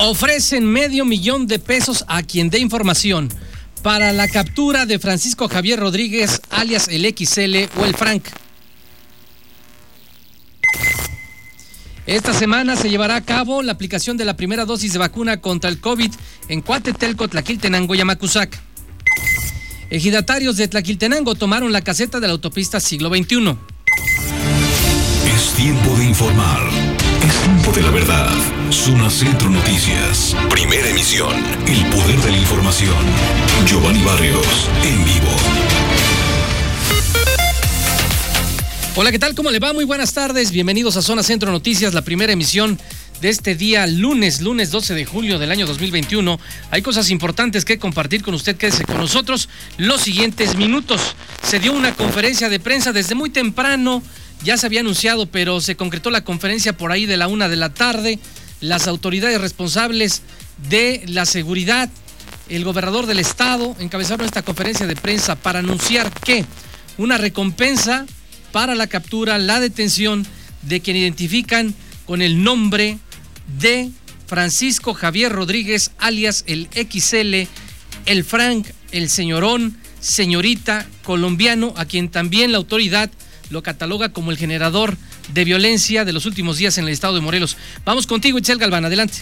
Ofrecen medio millón de pesos a quien dé información para la captura de Francisco Javier Rodríguez, alias el XL o el Frank. Esta semana se llevará a cabo la aplicación de la primera dosis de vacuna contra el COVID en Cuatetelco, Tlaquiltenango y Amacuzac. Ejidatarios de Tlaquiltenango tomaron la caseta de la autopista siglo XXI. Es tiempo de informar. De la verdad. Zona Centro Noticias. Primera emisión. El poder de la información. Giovanni Barrios. En vivo. Hola, ¿qué tal? ¿Cómo le va? Muy buenas tardes. Bienvenidos a Zona Centro Noticias, la primera emisión de este día lunes, lunes 12 de julio del año 2021. Hay cosas importantes que compartir con usted. Quédese con nosotros los siguientes minutos. Se dio una conferencia de prensa desde muy temprano. Ya se había anunciado, pero se concretó la conferencia por ahí de la una de la tarde. Las autoridades responsables de la seguridad, el gobernador del estado, encabezaron esta conferencia de prensa para anunciar que una recompensa para la captura, la detención de quien identifican con el nombre de Francisco Javier Rodríguez, alias el XL, el Frank, el señorón, señorita colombiano, a quien también la autoridad lo cataloga como el generador de violencia de los últimos días en el estado de Morelos. Vamos contigo, Itzel Galván, adelante.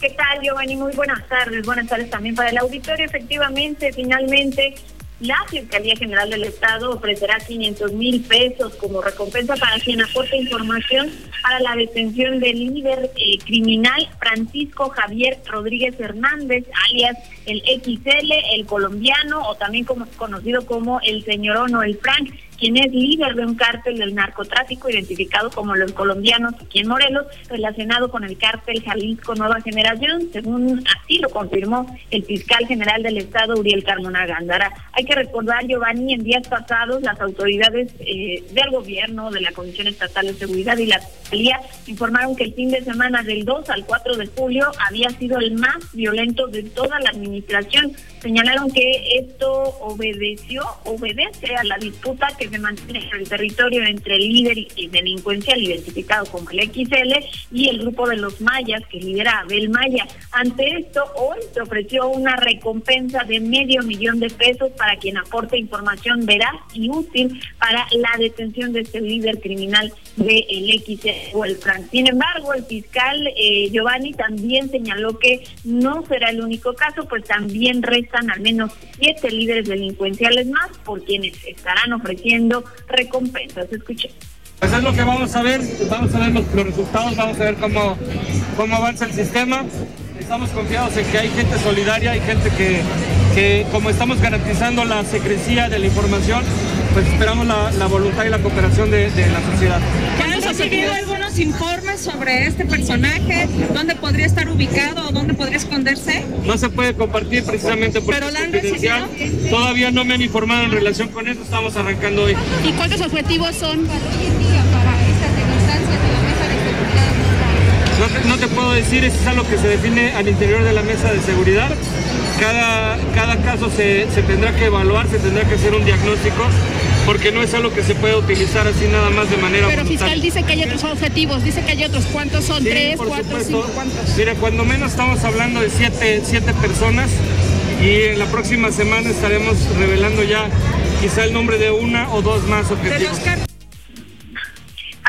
¿Qué tal, Giovanni? Muy buenas tardes. Buenas tardes también para el auditorio. Efectivamente, finalmente la Fiscalía General del Estado ofrecerá 500 mil pesos como recompensa para quien aporte información para la detención del líder eh, criminal Francisco Javier Rodríguez Hernández, alias el XL, el colombiano, o también como, conocido como el señorón o el Frank, quien es líder de un cártel del narcotráfico identificado como los colombianos aquí en Morelos, relacionado con el cártel Jalisco Nueva Generación, según así lo confirmó el fiscal general del Estado, Uriel Carmona Gándara. Hay que recordar, Giovanni, en días pasados las autoridades eh, del gobierno, de la Comisión Estatal de Seguridad y la Fiscalía informaron que el fin de semana del 2 al 4 de julio había sido el más violento de toda la administración. Señalaron que esto obedeció, obedece a la disputa que se mantiene en el territorio entre el líder delincuencial identificado como el XL y el grupo de los mayas que lidera Abel Maya. Ante esto, hoy se ofreció una recompensa de medio millón de pesos para quien aporte información veraz y útil para la detención de este líder criminal del el XL o el Frank. Sin embargo, el fiscal eh, Giovanni también señaló que no será el único caso, pues también restan al menos siete líderes delincuenciales más por quienes estarán ofreciendo recompensas. Escuche. Pues es lo que vamos a ver, vamos a ver los, resultados, vamos a ver cómo, cómo avanza el sistema. Estamos confiados en que hay gente solidaria, hay gente que, que como estamos garantizando la secrecía de la información, pues esperamos la, la voluntad y la cooperación de, de la sociedad. ¿Ya nos ha seguido algunos informes sobre este personaje? ¿Dónde podría estar ubicado o dónde podría esconderse? No se puede compartir precisamente porque ¿Pero es la han confidencial. recibido? Todavía no me han informado en relación con esto, estamos arrancando hoy. ¿Y cuántos objetivos son? No te, no te puedo decir, eso es algo que se define al interior de la mesa de seguridad. Cada, cada caso se, se tendrá que evaluar, se tendrá que hacer un diagnóstico, porque no es algo que se puede utilizar así nada más de manera Pero voluntaria. fiscal dice que hay otros objetivos, dice que hay otros. ¿Cuántos son? Sí, ¿Tres, por cuatro, supuesto. cinco? ¿Cuántos? Mira, cuando menos estamos hablando de siete, siete personas y en la próxima semana estaremos revelando ya quizá el nombre de una o dos más objetivos.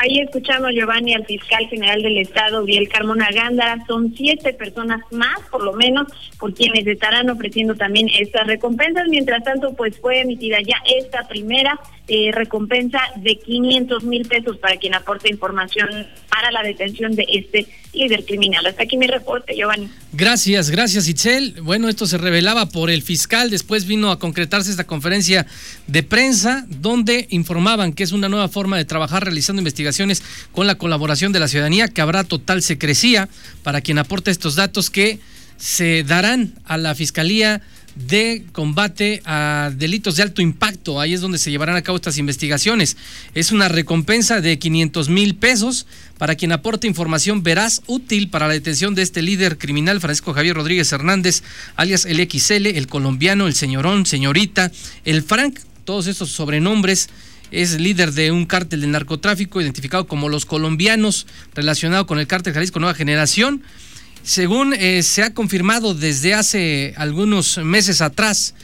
Ahí escuchamos, Giovanni, al fiscal general del Estado, Uriel Carmona Gándara. Son siete personas más, por lo menos, por quienes estarán ofreciendo también estas recompensas. Mientras tanto, pues fue emitida ya esta primera eh, recompensa de 500 mil pesos para quien aporte información para la detención de este líder criminal. Hasta aquí mi reporte, Giovanni. Gracias, gracias Itzel. Bueno, esto se revelaba por el fiscal, después vino a concretarse esta conferencia de prensa donde informaban que es una nueva forma de trabajar realizando investigaciones con la colaboración de la ciudadanía, que habrá total secrecía para quien aporte estos datos que se darán a la Fiscalía de combate a delitos de alto impacto. Ahí es donde se llevarán a cabo estas investigaciones. Es una recompensa de 500 mil pesos para quien aporte información veraz, útil para la detención de este líder criminal, Francisco Javier Rodríguez Hernández, alias el XL, el colombiano, el señorón, señorita, el Frank, todos estos sobrenombres. Es líder de un cártel de narcotráfico identificado como los colombianos, relacionado con el cártel Jalisco Nueva Generación según eh, se ha confirmado desde hace algunos meses atrás,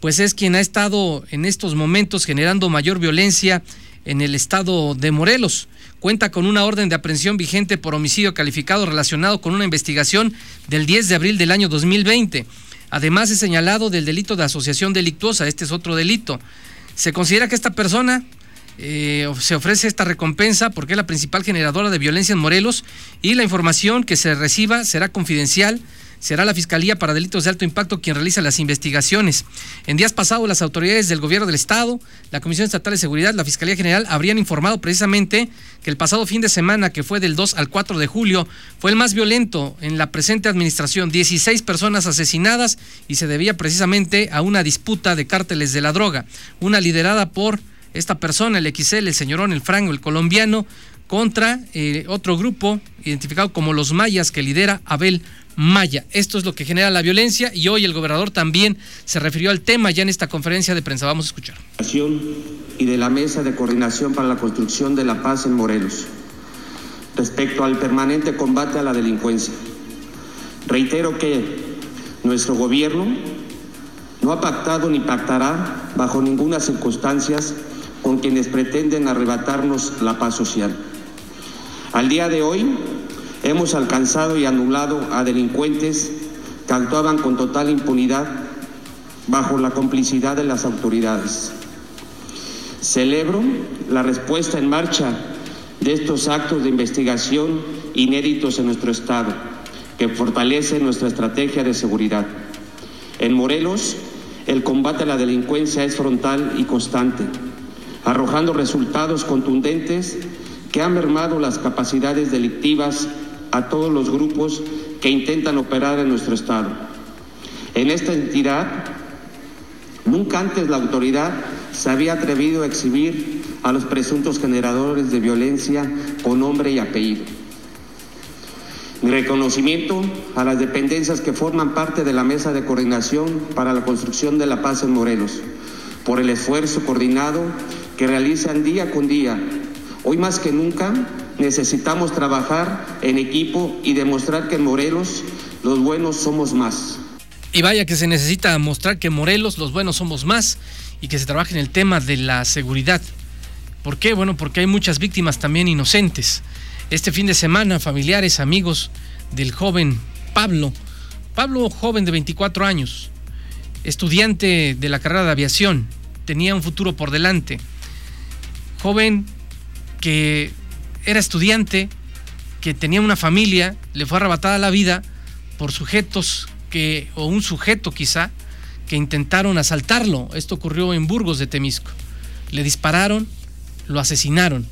pues es quien ha estado en estos momentos generando mayor violencia en el estado de Morelos. Cuenta con una orden de aprehensión vigente por homicidio calificado relacionado con una investigación del 10 de abril del año 2020. Además es señalado del delito de asociación delictuosa, este es otro delito. Se considera que esta persona eh, se ofrece esta recompensa porque es la principal generadora de violencia en Morelos y la información que se reciba será confidencial será la Fiscalía para Delitos de Alto Impacto quien realiza las investigaciones. En días pasados, las autoridades del Gobierno del Estado, la Comisión Estatal de Seguridad, la Fiscalía General habrían informado precisamente que el pasado fin de semana, que fue del 2 al 4 de julio, fue el más violento en la presente administración. 16 personas asesinadas y se debía precisamente a una disputa de cárteles de la droga, una liderada por esta persona, el XL, el señorón, el Franco, el colombiano, contra eh, otro grupo identificado como los mayas que lidera Abel Maya. Esto es lo que genera la violencia y hoy el gobernador también se refirió al tema ya en esta conferencia de prensa. Vamos a escuchar. Y de la Mesa de Coordinación para la Construcción de la Paz en Morelos, respecto al permanente combate a la delincuencia. Reitero que nuestro gobierno no ha pactado ni pactará bajo ninguna circunstancia con quienes pretenden arrebatarnos la paz social. Al día de hoy, Hemos alcanzado y anulado a delincuentes que actuaban con total impunidad bajo la complicidad de las autoridades. Celebro la respuesta en marcha de estos actos de investigación inéditos en nuestro Estado, que fortalecen nuestra estrategia de seguridad. En Morelos, el combate a la delincuencia es frontal y constante, arrojando resultados contundentes que han mermado las capacidades delictivas a todos los grupos que intentan operar en nuestro Estado. En esta entidad, nunca antes la autoridad se había atrevido a exhibir a los presuntos generadores de violencia con nombre y apellido. Mi reconocimiento a las dependencias que forman parte de la Mesa de Coordinación para la Construcción de la Paz en Morelos, por el esfuerzo coordinado que realizan día con día. Hoy más que nunca necesitamos trabajar en equipo y demostrar que en Morelos los buenos somos más. Y vaya que se necesita mostrar que Morelos los buenos somos más y que se trabaje en el tema de la seguridad. ¿Por qué? Bueno, porque hay muchas víctimas también inocentes. Este fin de semana, familiares, amigos del joven Pablo, Pablo joven de 24 años, estudiante de la carrera de aviación, tenía un futuro por delante. Joven que era estudiante, que tenía una familia, le fue arrebatada la vida por sujetos que, o un sujeto quizá, que intentaron asaltarlo. Esto ocurrió en Burgos de Temisco. Le dispararon, lo asesinaron.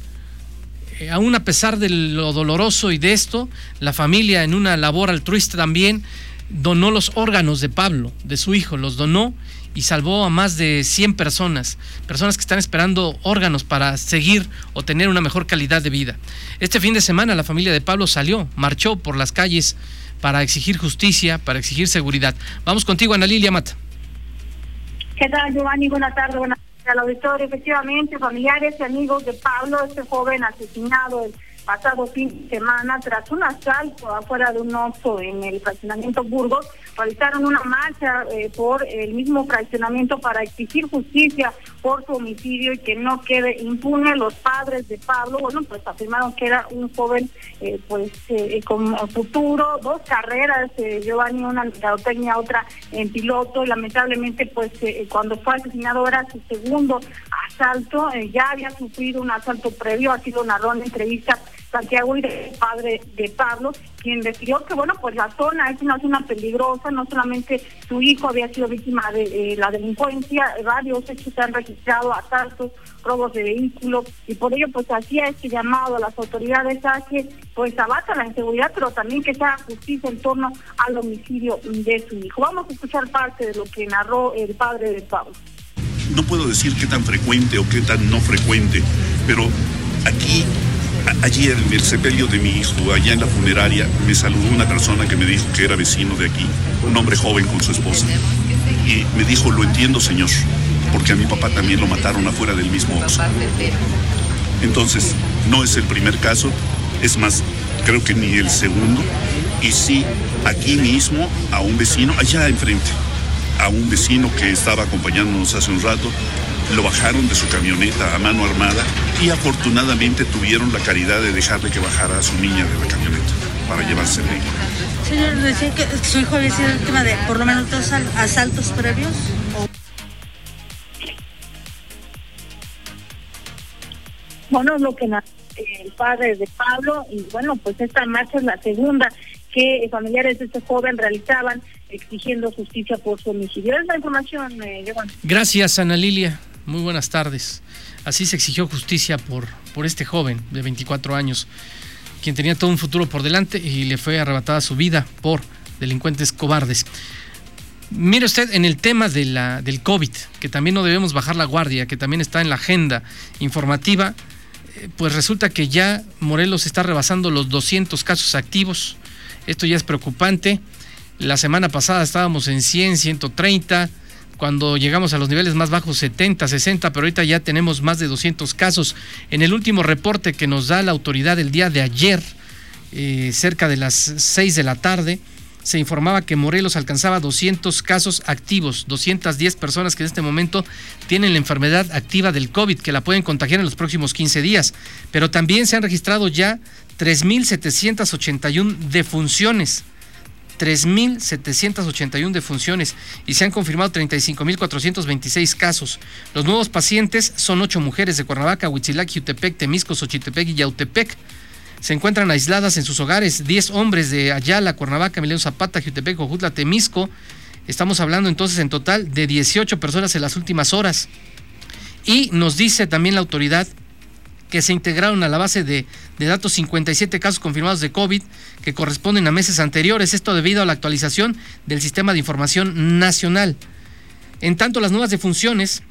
Eh, aún a pesar de lo doloroso y de esto, la familia en una labor altruista también donó los órganos de Pablo, de su hijo, los donó y salvó a más de 100 personas, personas que están esperando órganos para seguir o tener una mejor calidad de vida. Este fin de semana la familia de Pablo salió, marchó por las calles para exigir justicia, para exigir seguridad. Vamos contigo, Ana Lilia Mata. ¿Qué tal, Giovanni? Buenas tardes, buenas tardes al auditorio. Efectivamente, familiares y amigos de Pablo, este joven asesinado pasado fin de semana tras un asalto afuera de un oso en el fraccionamiento Burgos, realizaron una marcha eh, por el mismo fraccionamiento para exigir justicia por su homicidio y que no quede impune. Los padres de Pablo, bueno, pues afirmaron que era un joven eh, pues eh, con futuro, dos carreras, Giovanni, una en otra en piloto, lamentablemente pues cuando fue asesinado era su segundo asalto, ya había sufrido un asalto previo, así lo narró en entrevista Santiago y el padre de Pablo, quien decidió que, bueno, pues la zona es una zona peligrosa, no solamente su hijo había sido víctima de la delincuencia, varios hechos se han registrado, asaltos, robos de vehículos, y por ello, pues hacía este llamado a las autoridades a que, pues, abata la inseguridad, pero también que se haga justicia en torno al homicidio de su hijo. Vamos a escuchar parte de lo que narró el padre de Pablo. No puedo decir qué tan frecuente o qué tan no frecuente, pero aquí Ayer en el sepelio de mi hijo, allá en la funeraria, me saludó una persona que me dijo que era vecino de aquí, un hombre joven con su esposa. Y me dijo, lo entiendo, señor, porque a mi papá también lo mataron afuera del mismo. Entonces, no es el primer caso, es más, creo que ni el segundo, Y sí, aquí mismo, a un vecino, allá enfrente, a un vecino que estaba acompañándonos hace un rato, lo bajaron de su camioneta a mano armada y afortunadamente tuvieron la caridad de dejarle que bajara a su niña de la camioneta para llevarse de Señor, decía que su hijo había sido víctima de por lo menos dos asaltos previos. Bueno, lo que el padre de Pablo, y bueno, pues esta marcha es la segunda que familiares de este joven realizaban exigiendo justicia por su homicidio. Es la información, eh, Gracias, Ana Lilia. Muy buenas tardes. Así se exigió justicia por, por este joven de 24 años, quien tenía todo un futuro por delante y le fue arrebatada su vida por delincuentes cobardes. Mire usted, en el tema del COVID, que también no debemos bajar la guardia, que también está en la agenda informativa, eh, pues resulta que ya Morelos está rebasando los 200 casos activos. Esto ya es preocupante. La semana pasada estábamos en 100, 130 cuando llegamos a los niveles más bajos 70, 60, pero ahorita ya tenemos más de 200 casos. En el último reporte que nos da la autoridad el día de ayer, eh, cerca de las 6 de la tarde, se informaba que Morelos alcanzaba 200 casos activos, 210 personas que en este momento tienen la enfermedad activa del COVID, que la pueden contagiar en los próximos 15 días. Pero también se han registrado ya 3.781 defunciones. 3.781 defunciones y se han confirmado 35.426 casos. Los nuevos pacientes son ocho mujeres de Cuernavaca, Huitzilac, Jutepec, Temisco, Xochitepec y Yautepec. Se encuentran aisladas en sus hogares 10 hombres de Ayala, Cuernavaca, Emiliano Zapata, Jutepec, Ojutla, Temisco. Estamos hablando entonces en total de 18 personas en las últimas horas. Y nos dice también la autoridad que se integraron a la base de, datos 57 casos confirmados de COVID que corresponden a meses anteriores, esto debido a la actualización del sistema de información nacional. En tanto, las nuevas defunciones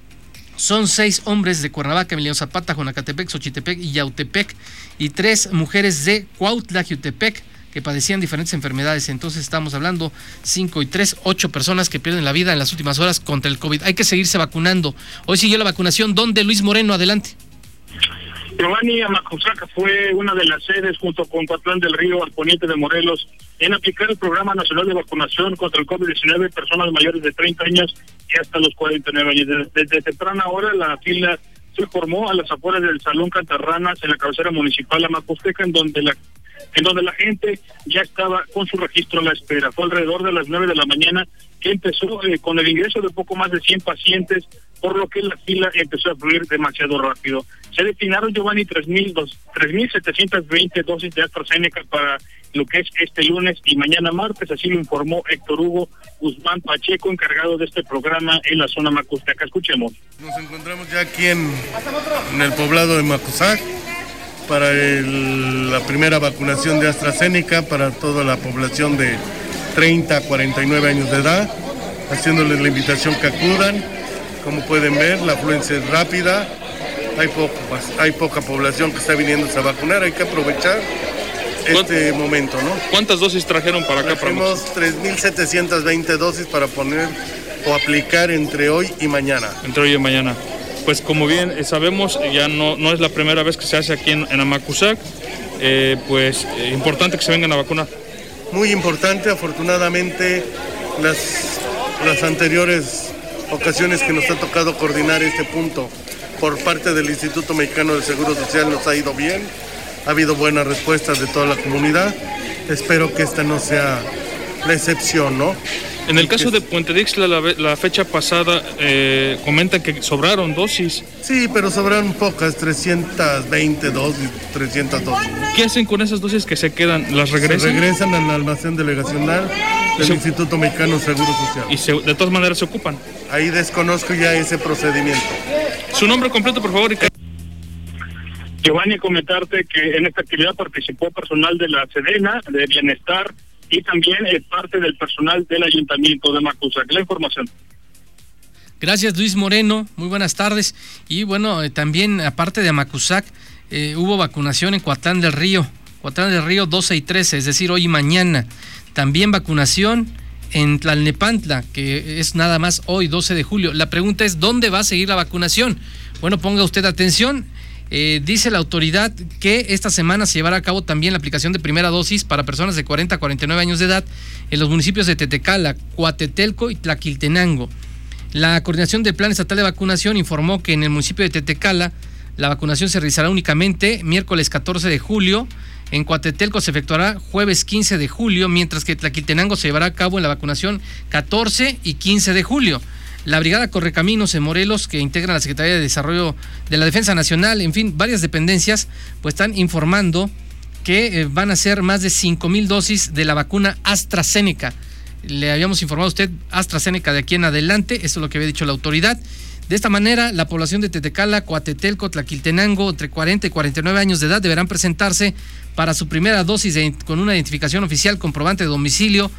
son seis hombres de Cuernavaca, Emiliano Zapata, Jonacatepec, Xochitepec y Yautepec, y tres mujeres de Cuautla, Yautepec, que padecían diferentes enfermedades. Entonces estamos hablando cinco y tres, ocho personas que pierden la vida en las últimas horas contra el COVID. Hay que seguirse vacunando. Hoy siguió la vacunación. ¿Dónde, Luis Moreno? Adelante. Giovanni Amacuzaca fue una de las sedes junto con Patrón del Río al poniente de Morelos en aplicar el Programa Nacional de Vacunación contra el COVID-19 en personas mayores de 30 años y hasta los 49 años. Desde, temprana hora la fila se formó a las afueras del Salón Cantarranas en la cabecera municipal Amacusteca, en donde la en donde la gente ya estaba con su registro a la espera. Fue alrededor de las 9 de la mañana que empezó eh, con el ingreso de poco más de 100 pacientes, por lo que la fila empezó a fluir demasiado rápido. Se destinaron, Giovanni, 3.720 dosis de AstraZeneca para lo que es este lunes y mañana martes, así lo informó Héctor Hugo Guzmán Pacheco, encargado de este programa en la zona Macustaca. Escuchemos. Nos encontramos ya aquí en, el poblado de Macusac para la primera vacunación de AstraZeneca para toda la población de 30 a 49 años de edad, haciéndoles la invitación que acudan. Como pueden ver, la afluencia es rápida, hay, poco, hay poca población que está viniendo a vacunar, hay que aprovechar este momento, ¿no? ¿Cuántas dosis trajeron para acá? Tenemos 3.720 dosis para poner o aplicar entre hoy y mañana. Entre hoy y mañana. Pues como bien eh, sabemos, ya no, no es la primera vez que se hace aquí en, en Amacuzac, eh, pues eh, importante que se vengan a vacunar. Muy importante, afortunadamente las, las anteriores ocasiones que nos ha tocado coordinar este punto por parte del Instituto Mexicano del Seguro Social nos ha ido bien, ha habido buenas respuestas de toda la comunidad. Espero que esta no sea la excepción, ¿no? En el caso de Puente Dixla, la, fecha pasada eh, comentan que sobraron dosis. Sí, pero sobraron pocas, 320 dosis, 300 dosis. ¿Qué hacen con esas dosis que se quedan? ¿Las regresan? Se regresan al almacén delegacional del Instituto Mexicano Seguro Social. ¿Y de todas maneras se ocupan? Ahí desconozco ya ese procedimiento. Su nombre completo, por favor. Giovanni, comentarte que en esta actividad participó personal de la Sedena, de Bienestar, y también es parte del personal del Ayuntamiento de Macusac. La información. Gracias Luis Moreno, muy buenas tardes. Y bueno, eh, también aparte de Macusac, eh, hubo vacunación en Coatlán del Río, Coatlán del Río 12 y 13, es decir, hoy y mañana. También vacunación en Tlalnepantla, que es nada más hoy, 12 de julio. La pregunta es, ¿dónde va a seguir la vacunación? Bueno, ponga usted atención. Eh, dice la autoridad que esta semana se llevará a cabo también la aplicación de primera dosis para personas de 40 a 49 años de edad en los municipios de Tetecala, Coatetelco y Tlaquiltenango. La coordinación del Plan Estatal de Vacunación informó que en el municipio de Tetecala la vacunación se realizará únicamente miércoles 14 de julio. En Coatetelco se efectuará jueves 15 de julio, mientras que Tlaquiltenango se llevará a cabo en la vacunación 14 y 15 de julio. La Brigada Correcaminos en Morelos, que integra la Secretaría de Desarrollo de la Defensa Nacional, en fin, varias dependencias, pues están informando que eh, van a ser más de 5 mil dosis de la vacuna AstraZeneca. Le habíamos informado a usted AstraZeneca de aquí en adelante, eso es lo que había dicho la autoridad. De esta manera, la población de Tetecala, Coatetelco, Tlaquiltenango, entre 40 y 49 años de edad, deberán presentarse para su primera dosis con una identificación oficial comprobante de domicilio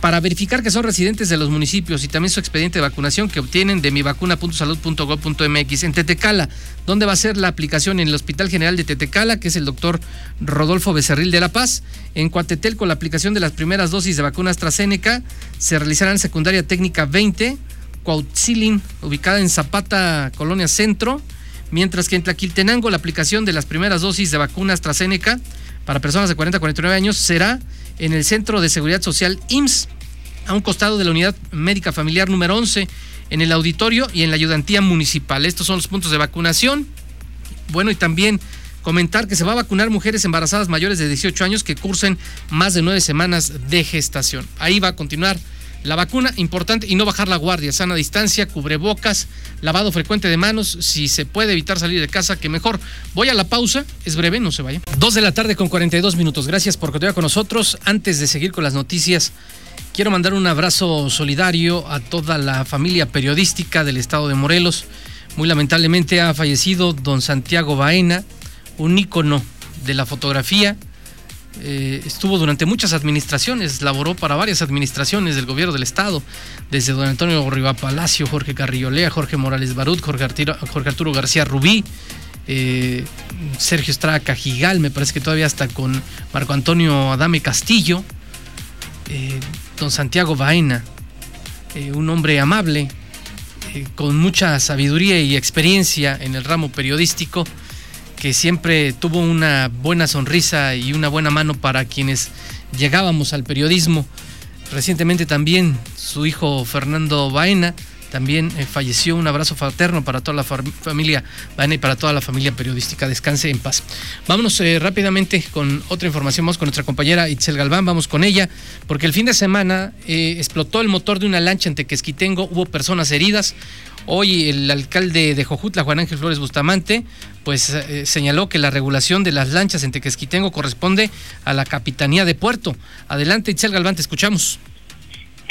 para verificar que son residentes de los municipios y también su expediente de vacunación que obtienen de mivacuna.salud.gov.mx en Tetecala, donde va a ser la aplicación en el Hospital General de Tetecala, que es el doctor Rodolfo Becerril de La Paz. En Coatetelco, la aplicación de las primeras dosis de vacuna AstraZeneca se realizará en secundaria técnica 20, Cuautzilin, ubicada en Zapata, Colonia Centro, mientras que en Tlaquiltenango la aplicación de las primeras dosis de vacuna AstraZeneca para personas de 40 a 49 años será en el Centro de Seguridad Social IMSS, a un costado de la Unidad Médica Familiar número 11, en el auditorio y en la ayudantía municipal. Estos son los puntos de vacunación. Bueno, y también comentar que se va a vacunar mujeres embarazadas mayores de 18 años que cursen más de nueve semanas de gestación. Ahí va a continuar la vacuna, importante, y no bajar la guardia, sana distancia, cubrebocas, lavado frecuente de manos, si se puede evitar salir de casa, que mejor. Voy a la pausa, es breve, no se vaya. Dos de la tarde con 42 minutos, gracias por continuar con nosotros. Antes de seguir con las noticias, quiero mandar un abrazo solidario a toda la familia periodística del estado de Morelos. Muy lamentablemente ha fallecido don Santiago Baena, un ícono de la fotografía, eh, estuvo durante muchas administraciones, laboró para varias administraciones del gobierno del Estado, desde don Antonio Riva Palacio, Jorge Carriolea, Jorge Morales Barut, Jorge, Arturo, García Rubí, eh, Sergio Estrada Cajigal, me parece que todavía está con Marco Antonio Adame Castillo, eh, don Santiago Baena, un hombre amable, con mucha sabiduría y experiencia en el ramo periodístico que siempre tuvo una buena sonrisa y una buena mano para quienes llegábamos al periodismo. Recientemente también su hijo Fernando Baena también eh, falleció. Un abrazo fraterno para toda la familia Baena y para toda la familia periodística. Descanse en paz. Vámonos eh, rápidamente con otra información. Vamos con nuestra compañera Itzel Galván. Vamos con ella, porque el fin de semana eh, explotó el motor de una lancha en Tequesquitengo. Hubo personas heridas. Hoy el alcalde de Jojutla, Juan Ángel Flores Bustamante, pues señaló que la regulación de las lanchas en Tequesquitengo corresponde a la Capitanía de Puerto. Adelante, Itzel Galván, te escuchamos.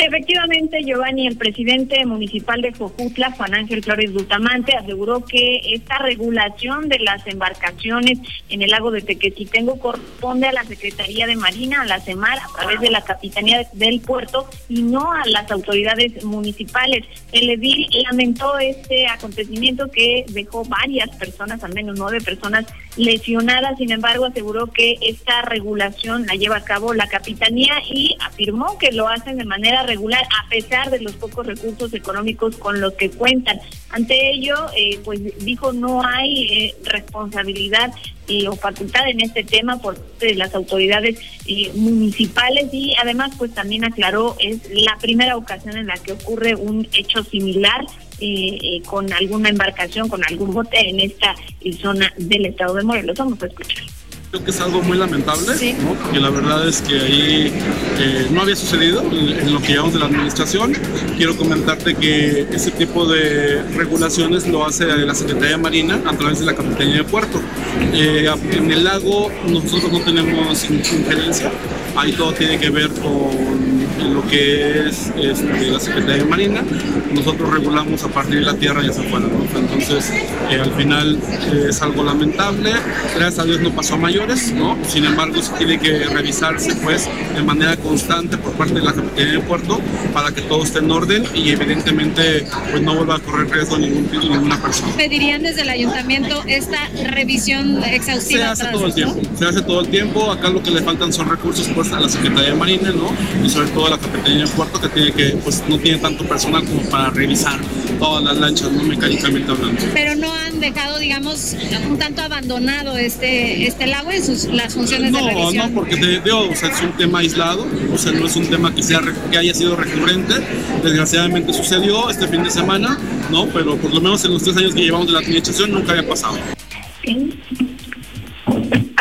Efectivamente, Giovanni, el presidente municipal de Jojutla, Juan Ángel Flores Bustamante, aseguró que esta regulación de las embarcaciones en el lago de Tequesquitengo corresponde a la Secretaría de Marina, a la CEMAR, a través de la Capitanía del Puerto y no a las autoridades municipales. El edil lamentó este acontecimiento que dejó varias personas, al menos nueve personas lesionadas. Sin embargo, aseguró que esta regulación la lleva a cabo la Capitanía y afirmó que lo hacen de manera regular a pesar de los pocos recursos económicos con los que cuentan. Ante ello, eh, pues dijo no hay eh, responsabilidad eh, o facultad en este tema por parte de las autoridades municipales y además pues también aclaró es la primera ocasión en la que ocurre un hecho similar con alguna embarcación, con algún bote en esta zona del estado de Morelos. Vamos a escuchar. Creo que es algo muy lamentable, ¿no? porque la verdad es que ahí eh, no había sucedido en lo que llevamos de la administración. Quiero comentarte que ese tipo de regulaciones lo hace la Secretaría de Marina a través de la Capitanía de Puerto. Eh, en el lago nosotros no tenemos injerencia, ahí todo tiene que ver con que es este, la Secretaría de Marina. Nosotros regulamos a partir de la tierra y hacia afuera. Entonces, eh, al final es algo lamentable. Gracias a Dios no pasó a mayor ¿no? Sin embargo, se tiene que revisarse pues de manera constante por parte de la Capitanía de Puerto para que todo esté en orden y evidentemente pues no vuelva a correr riesgo ningún, ninguna persona. ¿Pedirían desde el ayuntamiento esta revisión exhaustiva? Se hace todo el tiempo, se hace todo el tiempo. Acá lo que le faltan son recursos pues a la Secretaría de Marina, ¿no? Y sobre todo toda la cafetería en puerto que tiene que, pues no tiene tanto personal como para revisar todas las lanchas, ¿no? mecánicamente hablando. Pero no han dejado, digamos, un tanto abandonado este, este lago en sus, las funciones no, de revisión. No, porque te digo, o sea, es un tema aislado, o sea, no es un tema que, sea, que haya sido recurrente. Desgraciadamente sucedió este fin de semana, ¿no? Pero por lo menos en los tres años que llevamos de la administración nunca había pasado.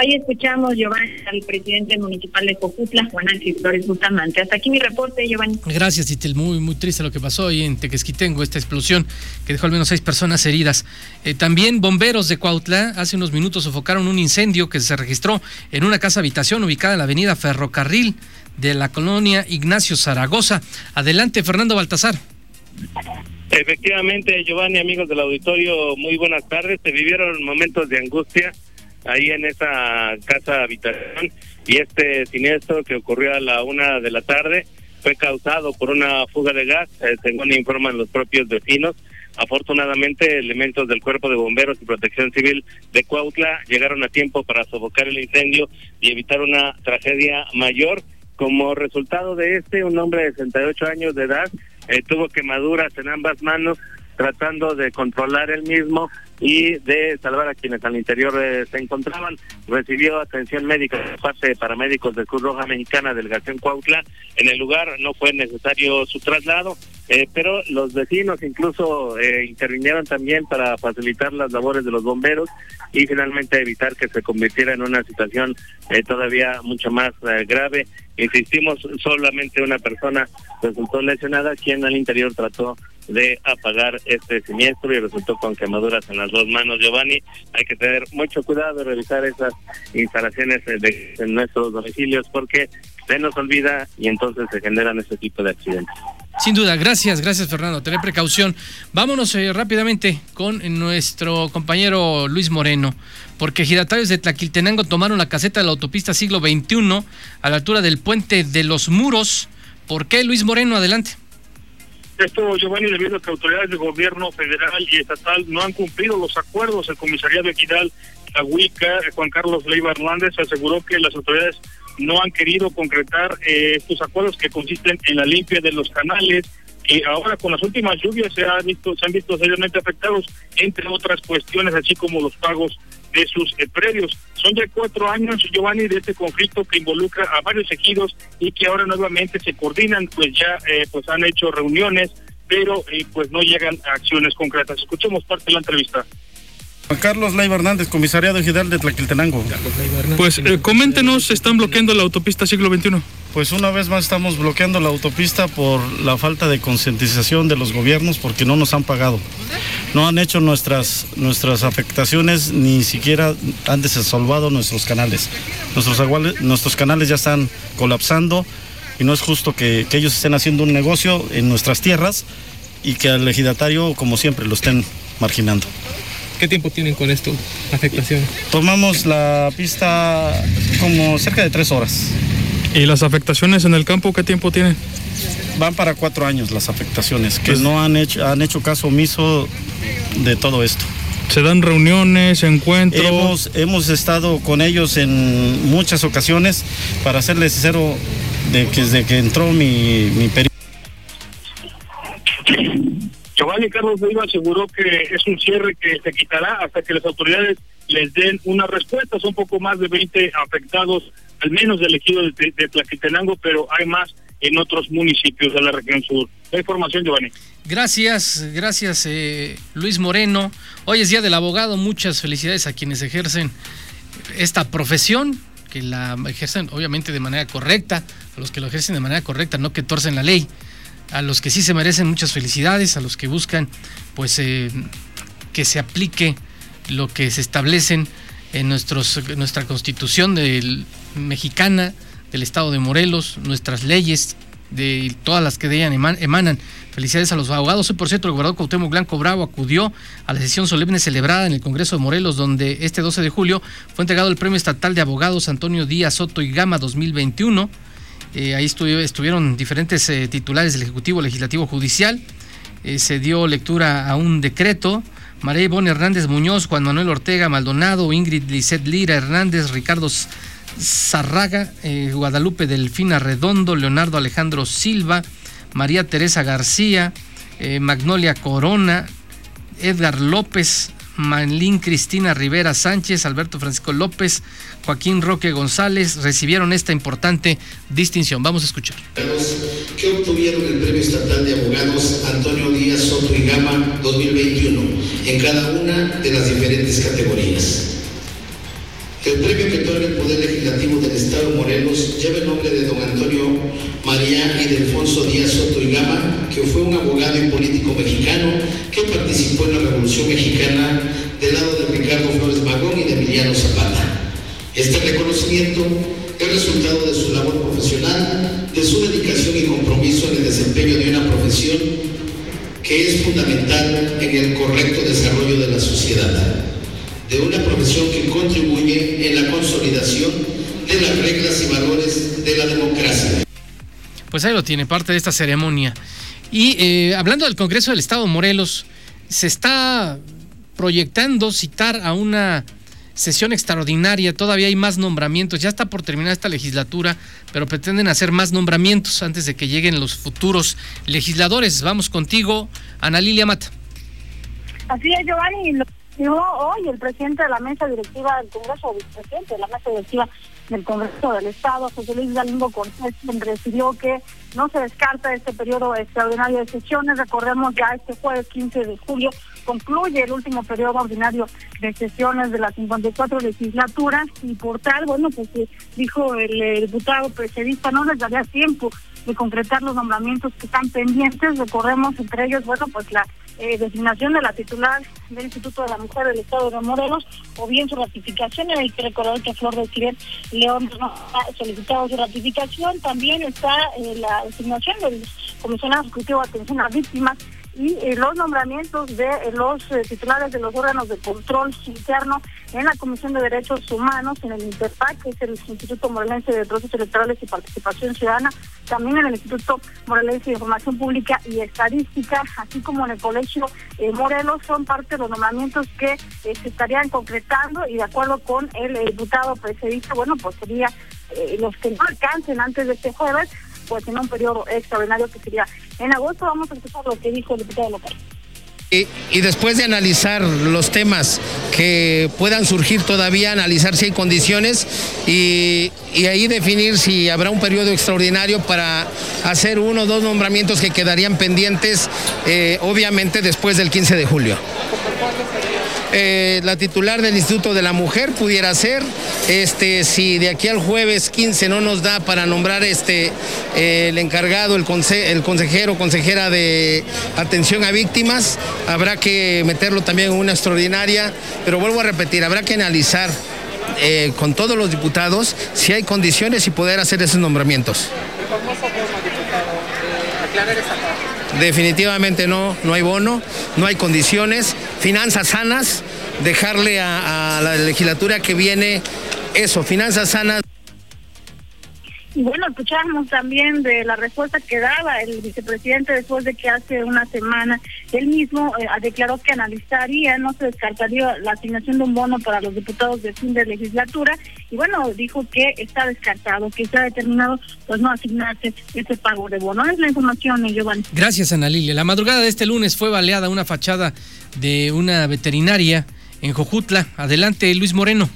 Ahí escuchamos, Giovanni, al presidente municipal de Cojutla, Juan Ángel Flores Bustamante. Hasta aquí mi reporte, Giovanni. Gracias, Itel. Muy, muy triste lo que pasó ahí en Tequesquitengo, esta explosión que dejó al menos seis personas heridas. Eh, también bomberos de Cuautla hace unos minutos sofocaron un incendio que se registró en una casa habitación ubicada en la avenida Ferrocarril de la colonia Ignacio Zaragoza. Adelante, Fernando Baltasar. Efectivamente, Giovanni, amigos del auditorio, muy buenas tardes. Se vivieron momentos de angustia ahí en esa casa habitación y este siniestro que ocurrió a la una de la tarde fue causado por una fuga de gas, eh, según informan los propios vecinos. Afortunadamente, elementos del Cuerpo de Bomberos y Protección Civil de Cuautla llegaron a tiempo para sofocar el incendio y evitar una tragedia mayor. Como resultado de este, un hombre de 68 años de edad eh, tuvo quemaduras en ambas manos tratando de controlar el mismo y de salvar a quienes al interior eh, se encontraban. Recibió atención médica por parte de paramédicos de Cruz Roja Mexicana, delegación Cuautla. En el lugar no fue necesario su traslado, eh, pero los vecinos incluso eh, intervinieron también para facilitar las labores de los bomberos y finalmente evitar que se convirtiera en una situación todavía mucho más grave. Insistimos, solamente una persona resultó lesionada, quien al interior trató de apagar este siniestro y resultó con quemaduras en las dos manos. Giovanni, hay que tener mucho cuidado de revisar esas instalaciones de, en nuestros domicilios porque se nos olvida y entonces se generan este tipo de accidentes. Sin duda, gracias, gracias Fernando. Tener precaución. Vámonos eh, rápidamente con nuestro compañero Luis Moreno, porque giratarios de Tlaquiltenango tomaron la caseta de la autopista siglo XXI a la altura del puente de los muros. ¿Por qué, Luis Moreno? Adelante. Esto, Giovanni, debido a que autoridades de gobierno federal y estatal no han cumplido los acuerdos, el comisariado de Equidad, la UICA, Juan Carlos Leiva Hernández, aseguró que las autoridades no han querido concretar eh, estos acuerdos que consisten en la limpia de los canales, que ahora con las últimas lluvias se, ha visto, se han visto seriamente afectados, entre otras cuestiones, así como los pagos de sus eh, predios. Son ya cuatro años, Giovanni, de este conflicto que involucra a varios ejidos y que ahora nuevamente se coordinan, pues ya eh, pues han hecho reuniones, pero eh, pues no llegan a acciones concretas. Escuchemos parte de la entrevista. Juan Carlos Leiva Hernández, comisariado ejidal de Tlaquiltenango. Pues eh, coméntenos, ¿están bloqueando la autopista siglo XXI? Pues una vez más estamos bloqueando la autopista por la falta de concientización de los gobiernos porque no nos han pagado. No han hecho nuestras, nuestras afectaciones, ni siquiera han desasolvado nuestros canales. Nuestros, aguales- nuestros canales ya están colapsando y no es justo que, que ellos estén haciendo un negocio en nuestras tierras y que al ejidatario, como siempre, lo estén marginando. ¿Qué tiempo tienen con esto, afectación? Tomamos la pista como cerca de tres horas. ¿Y las afectaciones en el campo qué tiempo tienen? Van para cuatro años las afectaciones, que no han hecho, han hecho caso omiso de todo esto. ¿Se dan reuniones, encuentros? Hemos, hemos estado con ellos en muchas ocasiones, para serles sincero, de que desde que entró mi, mi periodo. Giovanni Carlos Leiva aseguró que es un cierre que se quitará hasta que las autoridades les den una respuesta. Son poco más de 20 afectados, al menos del ejido de, de Tlaquiltenango, pero hay más en otros municipios de la región sur. La información, Giovanni. Gracias, gracias eh, Luis Moreno. Hoy es Día del Abogado, muchas felicidades a quienes ejercen esta profesión, que la ejercen obviamente de manera correcta, a los que lo ejercen de manera correcta, no que torcen la ley, a los que sí se merecen muchas felicidades, a los que buscan pues eh, que se aplique lo que se establecen en nuestros, nuestra constitución mexicana, del estado de Morelos, nuestras leyes, de todas las que de ella eman- emanan. Felicidades a los abogados. Hoy, por cierto, el gobernador Cuauhtémoc Blanco Bravo acudió a la sesión solemne celebrada en el Congreso de Morelos, donde este 12 de julio fue entregado el Premio Estatal de Abogados Antonio Díaz Soto y Gama 2021. Eh, ahí estu- estuvieron diferentes eh, titulares del Ejecutivo, Legislativo, Judicial. Eh, se dio lectura a un decreto. María Ivonne Hernández Muñoz, Juan Manuel Ortega Maldonado, Ingrid Lisset Lira Hernández, Ricardo Zarraga, Guadalupe Delfina Redondo, Leonardo Alejandro Silva, María Teresa García, Magnolia Corona, Edgar López, Manlín Cristina Rivera Sánchez, Alberto Francisco López, Joaquín Roque González recibieron esta importante distinción. Vamos a escuchar. Que obtuvieron el Premio Estatal de Abogados Antonio Díaz Soto y Gama 2021 en cada una de las diferentes categorías. El premio que otorga el Poder Legislativo del Estado de Morelos lleva el nombre de don Antonio María Alfonso Díaz Soto y Gama, que fue un abogado y político mexicano que participó en la Revolución Mexicana del lado de Ricardo Flores Magón y de Emiliano Zapata. Este reconocimiento es resultado de su labor profesional, de su dedicación y compromiso en el desempeño de una profesión que es fundamental en el correcto desarrollo de la sociedad de una profesión que contribuye en la consolidación de las reglas y valores de la democracia. Pues ahí lo tiene, parte de esta ceremonia. Y eh, hablando del Congreso del Estado de Morelos, se está proyectando citar a una sesión extraordinaria, todavía hay más nombramientos, ya está por terminar esta legislatura, pero pretenden hacer más nombramientos antes de que lleguen los futuros legisladores. Vamos contigo, Ana Lilia Mata. Así es, Giovanni hoy el presidente de la mesa directiva del Congreso, el vicepresidente de la mesa directiva del Congreso del Estado, José Luis Galindo Cortés, quien recibió que no se descarta este periodo extraordinario de sesiones. Recordemos ya este jueves 15 de julio concluye el último periodo ordinario de sesiones de la 54 legislatura y por tal, bueno, pues eh, dijo el, diputado presidista, no les daría tiempo de concretar los nombramientos que están pendientes. Recordemos entre ellos, bueno, pues la eh, designación de la titular del Instituto de la Mujer del Estado de Morelos o bien su ratificación. Hay que recordar que Flor de Ciret León no ha solicitado su ratificación. También está eh, la designación del Comisionado Ejecutivo de Atención a Víctimas y eh, los nombramientos de eh, los eh, titulares de los órganos de control interno en la Comisión de Derechos Humanos, en el INTERPAC, que es el Instituto Morelense de Procesos Electorales y Participación Ciudadana, también en el Instituto Morelense de Información Pública y Estadística, así como en el Colegio Morelos, son parte de los nombramientos que se estarían concretando y de acuerdo con el diputado presidente, bueno, pues sería los que no alcancen antes de este jueves, pues en un periodo extraordinario que sería en agosto. Vamos a escuchar lo que dijo el diputado local. Y, después de analizar los temas que puedan surgir todavía, analizar si hay condiciones y, ahí definir si habrá un periodo extraordinario para hacer uno o dos nombramientos que quedarían pendientes, eh, obviamente después del 15 de julio. Eh, la titular del Instituto de la Mujer pudiera ser, este, si de aquí al jueves 15 no nos da para nombrar este, eh, el encargado, el, el consejero, consejera de atención a víctimas, habrá que meterlo también en una extraordinaria, pero vuelvo a repetir, habrá que analizar eh, con todos los diputados si hay condiciones y poder hacer esos nombramientos. Definitivamente no, no hay bono, no hay condiciones, finanzas sanas, dejarle a, la legislatura que viene eso, finanzas sanas. Y bueno, escuchamos también de la respuesta que daba el vicepresidente después de que hace una semana él mismo eh, declaró que analizaría, no se descartaría la asignación de un bono para los diputados de fin de legislatura y bueno, dijo que está descartado, que está determinado pues no asignarse ese pago de bono. Es la información, Giovanni. Gracias, Ana Lilia. La madrugada de este lunes fue baleada una fachada de una veterinaria en Jojutla. Adelante, Luis Moreno.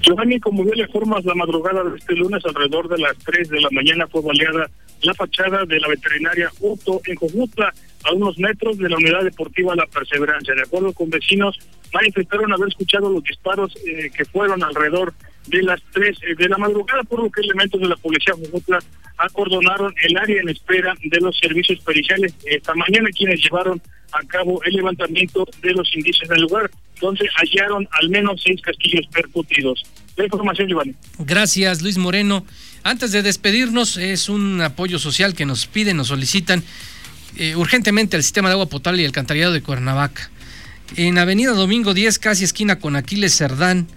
Giovanni, como bien le formas, la madrugada de este lunes, alrededor de las 3 de la mañana, fue baleada la fachada de la veterinaria Uto en Cojutla, a unos metros de la unidad deportiva La Perseverancia. De acuerdo con vecinos, manifestaron haber escuchado los disparos eh, que fueron alrededor de las 3 eh, de la madrugada, por lo que elementos de la policía Jojutla acordonaron el área en espera de los servicios periciales. Esta mañana quienes llevaron a cabo el levantamiento de los indicios del lugar, donde hallaron al menos seis castillos percutidos. La información, Giovanni. Gracias, Luis Moreno. Antes de despedirnos, es un apoyo social que nos piden, nos solicitan eh, urgentemente al sistema de agua potable y alcantarillado de Cuernavaca. En Avenida Domingo 10, casi esquina con Aquiles Cerdán,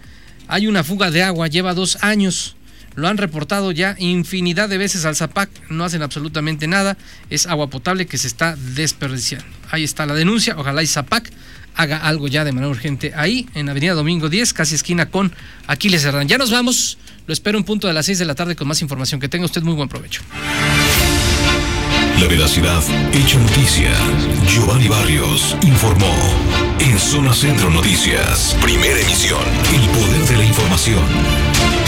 hay una fuga de agua, lleva dos años. Lo han reportado ya infinidad de veces al ZAPAC, no hacen absolutamente nada. Es agua potable que se está desperdiciando. Ahí está la denuncia, ojalá y ZAPAC haga algo ya de manera urgente ahí en Avenida Domingo 10, casi esquina con Aquiles Cerdán. Ya nos vamos, lo espero un punto de las 6 de la tarde con más información. Que tenga usted muy buen provecho. La veracidad hecha noticia. Giovanni Barrios informó. En Zona Centro Noticias, primera emisión. El poder de la información.